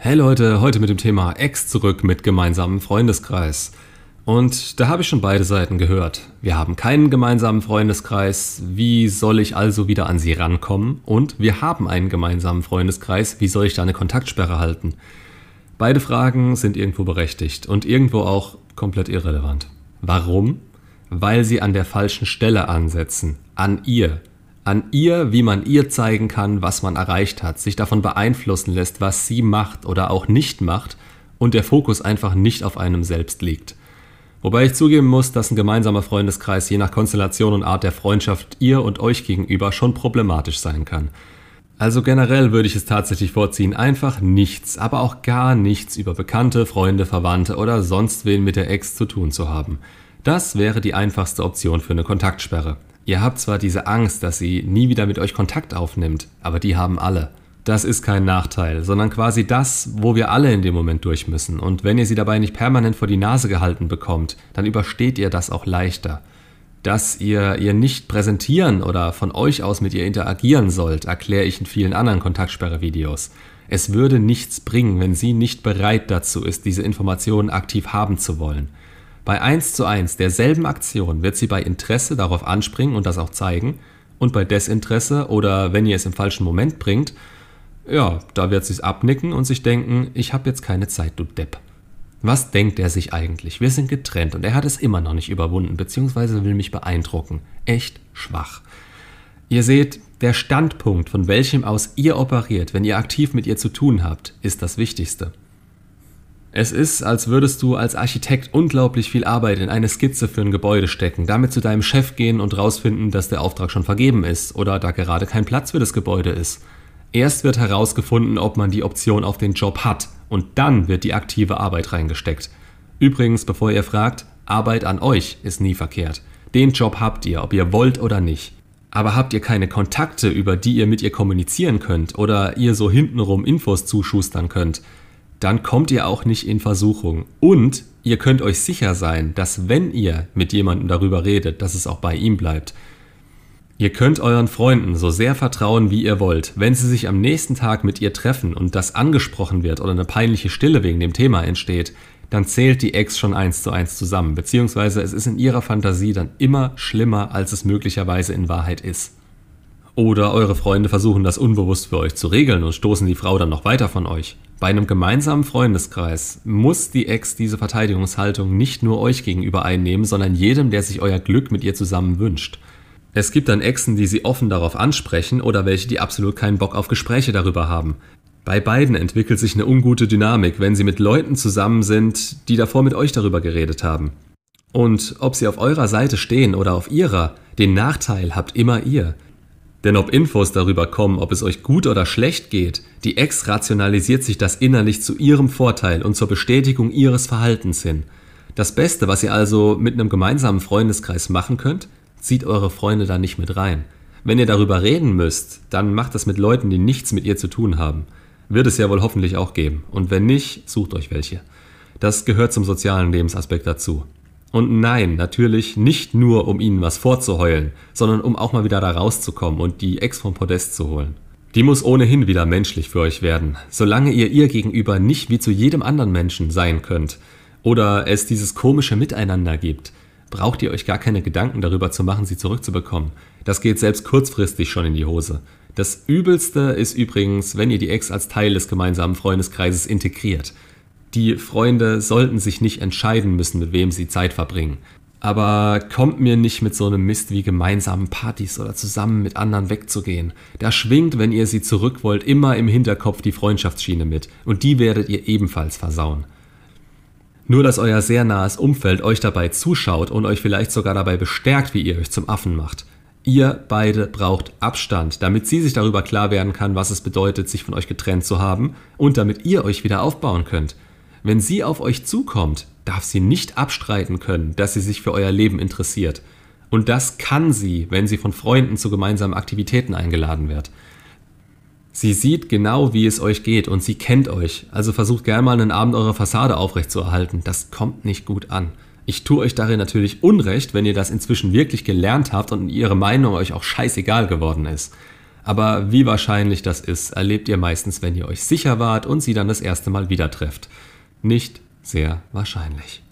Hey Leute, heute mit dem Thema Ex zurück mit gemeinsamem Freundeskreis. Und da habe ich schon beide Seiten gehört. Wir haben keinen gemeinsamen Freundeskreis, wie soll ich also wieder an sie rankommen? Und wir haben einen gemeinsamen Freundeskreis, wie soll ich da eine Kontaktsperre halten? Beide Fragen sind irgendwo berechtigt und irgendwo auch komplett irrelevant. Warum? Weil sie an der falschen Stelle ansetzen, an ihr, an ihr, wie man ihr zeigen kann, was man erreicht hat, sich davon beeinflussen lässt, was sie macht oder auch nicht macht und der Fokus einfach nicht auf einem selbst liegt. Wobei ich zugeben muss, dass ein gemeinsamer Freundeskreis je nach Konstellation und Art der Freundschaft ihr und euch gegenüber schon problematisch sein kann. Also generell würde ich es tatsächlich vorziehen, einfach nichts, aber auch gar nichts über Bekannte, Freunde, Verwandte oder sonst wen mit der Ex zu tun zu haben. Das wäre die einfachste Option für eine Kontaktsperre. Ihr habt zwar diese Angst, dass sie nie wieder mit euch Kontakt aufnimmt, aber die haben alle. Das ist kein Nachteil, sondern quasi das, wo wir alle in dem Moment durch müssen. Und wenn ihr sie dabei nicht permanent vor die Nase gehalten bekommt, dann übersteht ihr das auch leichter. Dass ihr ihr nicht präsentieren oder von euch aus mit ihr interagieren sollt, erkläre ich in vielen anderen Kontaktsperre-Videos. Es würde nichts bringen, wenn sie nicht bereit dazu ist, diese Informationen aktiv haben zu wollen. Bei 1 zu 1 derselben Aktion wird sie bei Interesse darauf anspringen und das auch zeigen und bei Desinteresse oder wenn ihr es im falschen Moment bringt, ja, da wird sie es abnicken und sich denken, ich habe jetzt keine Zeit, du Depp. Was denkt er sich eigentlich? Wir sind getrennt und er hat es immer noch nicht überwunden, beziehungsweise will mich beeindrucken. Echt schwach. Ihr seht, der Standpunkt, von welchem aus ihr operiert, wenn ihr aktiv mit ihr zu tun habt, ist das Wichtigste. Es ist, als würdest du als Architekt unglaublich viel Arbeit in eine Skizze für ein Gebäude stecken, damit zu deinem Chef gehen und rausfinden, dass der Auftrag schon vergeben ist oder da gerade kein Platz für das Gebäude ist. Erst wird herausgefunden, ob man die Option auf den Job hat und dann wird die aktive Arbeit reingesteckt. Übrigens, bevor ihr fragt, Arbeit an euch ist nie verkehrt. Den Job habt ihr, ob ihr wollt oder nicht. Aber habt ihr keine Kontakte, über die ihr mit ihr kommunizieren könnt oder ihr so hintenrum Infos zuschustern könnt, dann kommt ihr auch nicht in Versuchung. Und ihr könnt euch sicher sein, dass wenn ihr mit jemandem darüber redet, dass es auch bei ihm bleibt. Ihr könnt euren Freunden so sehr vertrauen, wie ihr wollt. Wenn sie sich am nächsten Tag mit ihr treffen und das angesprochen wird oder eine peinliche Stille wegen dem Thema entsteht, dann zählt die Ex schon eins zu eins zusammen, beziehungsweise es ist in ihrer Fantasie dann immer schlimmer, als es möglicherweise in Wahrheit ist. Oder eure Freunde versuchen das unbewusst für euch zu regeln und stoßen die Frau dann noch weiter von euch. Bei einem gemeinsamen Freundeskreis muss die Ex diese Verteidigungshaltung nicht nur euch gegenüber einnehmen, sondern jedem, der sich euer Glück mit ihr zusammen wünscht. Es gibt dann Exen, die sie offen darauf ansprechen oder welche, die absolut keinen Bock auf Gespräche darüber haben. Bei beiden entwickelt sich eine ungute Dynamik, wenn sie mit Leuten zusammen sind, die davor mit euch darüber geredet haben. Und ob sie auf eurer Seite stehen oder auf ihrer, den Nachteil habt immer ihr. Denn ob Infos darüber kommen, ob es euch gut oder schlecht geht, die Ex rationalisiert sich das innerlich zu ihrem Vorteil und zur Bestätigung ihres Verhaltens hin. Das Beste, was ihr also mit einem gemeinsamen Freundeskreis machen könnt, zieht eure Freunde da nicht mit rein. Wenn ihr darüber reden müsst, dann macht das mit Leuten, die nichts mit ihr zu tun haben. Wird es ja wohl hoffentlich auch geben. Und wenn nicht, sucht euch welche. Das gehört zum sozialen Lebensaspekt dazu. Und nein, natürlich nicht nur, um ihnen was vorzuheulen, sondern um auch mal wieder da rauszukommen und die Ex vom Podest zu holen. Die muss ohnehin wieder menschlich für euch werden, solange ihr ihr gegenüber nicht wie zu jedem anderen Menschen sein könnt oder es dieses komische Miteinander gibt, braucht ihr euch gar keine Gedanken darüber zu machen, sie zurückzubekommen. Das geht selbst kurzfristig schon in die Hose. Das Übelste ist übrigens, wenn ihr die Ex als Teil des gemeinsamen Freundeskreises integriert die Freunde sollten sich nicht entscheiden müssen, mit wem sie Zeit verbringen. Aber kommt mir nicht mit so einem Mist wie gemeinsamen Partys oder zusammen mit anderen wegzugehen. Da schwingt, wenn ihr sie zurück wollt, immer im Hinterkopf die Freundschaftsschiene mit und die werdet ihr ebenfalls versauen. Nur dass euer sehr nahes Umfeld euch dabei zuschaut und euch vielleicht sogar dabei bestärkt, wie ihr euch zum Affen macht. Ihr beide braucht Abstand, damit sie sich darüber klar werden kann, was es bedeutet, sich von euch getrennt zu haben und damit ihr euch wieder aufbauen könnt. Wenn sie auf euch zukommt, darf sie nicht abstreiten können, dass sie sich für euer Leben interessiert. Und das kann sie, wenn sie von Freunden zu gemeinsamen Aktivitäten eingeladen wird. Sie sieht genau, wie es euch geht und sie kennt euch, also versucht gern mal einen Abend eure Fassade aufrechtzuerhalten. Das kommt nicht gut an. Ich tue euch darin natürlich Unrecht, wenn ihr das inzwischen wirklich gelernt habt und ihre Meinung euch auch scheißegal geworden ist. Aber wie wahrscheinlich das ist, erlebt ihr meistens, wenn ihr euch sicher wart und sie dann das erste Mal wieder trefft. Nicht sehr wahrscheinlich.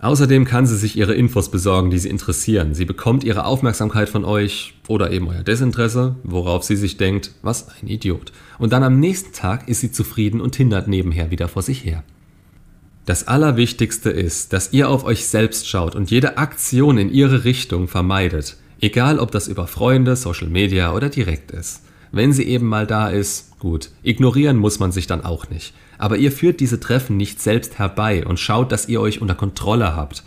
Außerdem kann sie sich ihre Infos besorgen, die sie interessieren. Sie bekommt ihre Aufmerksamkeit von euch oder eben euer Desinteresse, worauf sie sich denkt, was ein Idiot. Und dann am nächsten Tag ist sie zufrieden und hindert nebenher wieder vor sich her. Das Allerwichtigste ist, dass ihr auf euch selbst schaut und jede Aktion in ihre Richtung vermeidet. Egal, ob das über Freunde, Social Media oder direkt ist. Wenn sie eben mal da ist, gut. Ignorieren muss man sich dann auch nicht. Aber ihr führt diese Treffen nicht selbst herbei und schaut, dass ihr euch unter Kontrolle habt.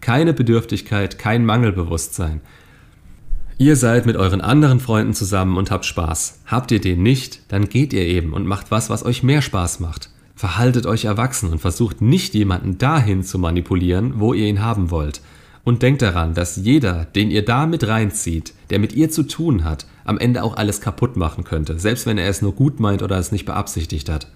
Keine Bedürftigkeit, kein Mangelbewusstsein. Ihr seid mit euren anderen Freunden zusammen und habt Spaß. Habt ihr den nicht, dann geht ihr eben und macht was, was euch mehr Spaß macht. Verhaltet euch erwachsen und versucht nicht jemanden dahin zu manipulieren, wo ihr ihn haben wollt. Und denkt daran, dass jeder, den ihr da mit reinzieht, der mit ihr zu tun hat, am Ende auch alles kaputt machen könnte, selbst wenn er es nur gut meint oder es nicht beabsichtigt hat.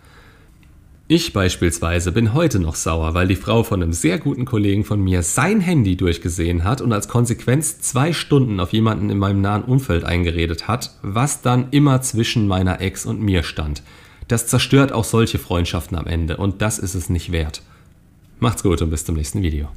Ich beispielsweise bin heute noch sauer, weil die Frau von einem sehr guten Kollegen von mir sein Handy durchgesehen hat und als Konsequenz zwei Stunden auf jemanden in meinem nahen Umfeld eingeredet hat, was dann immer zwischen meiner Ex und mir stand. Das zerstört auch solche Freundschaften am Ende und das ist es nicht wert. Macht's gut und bis zum nächsten Video.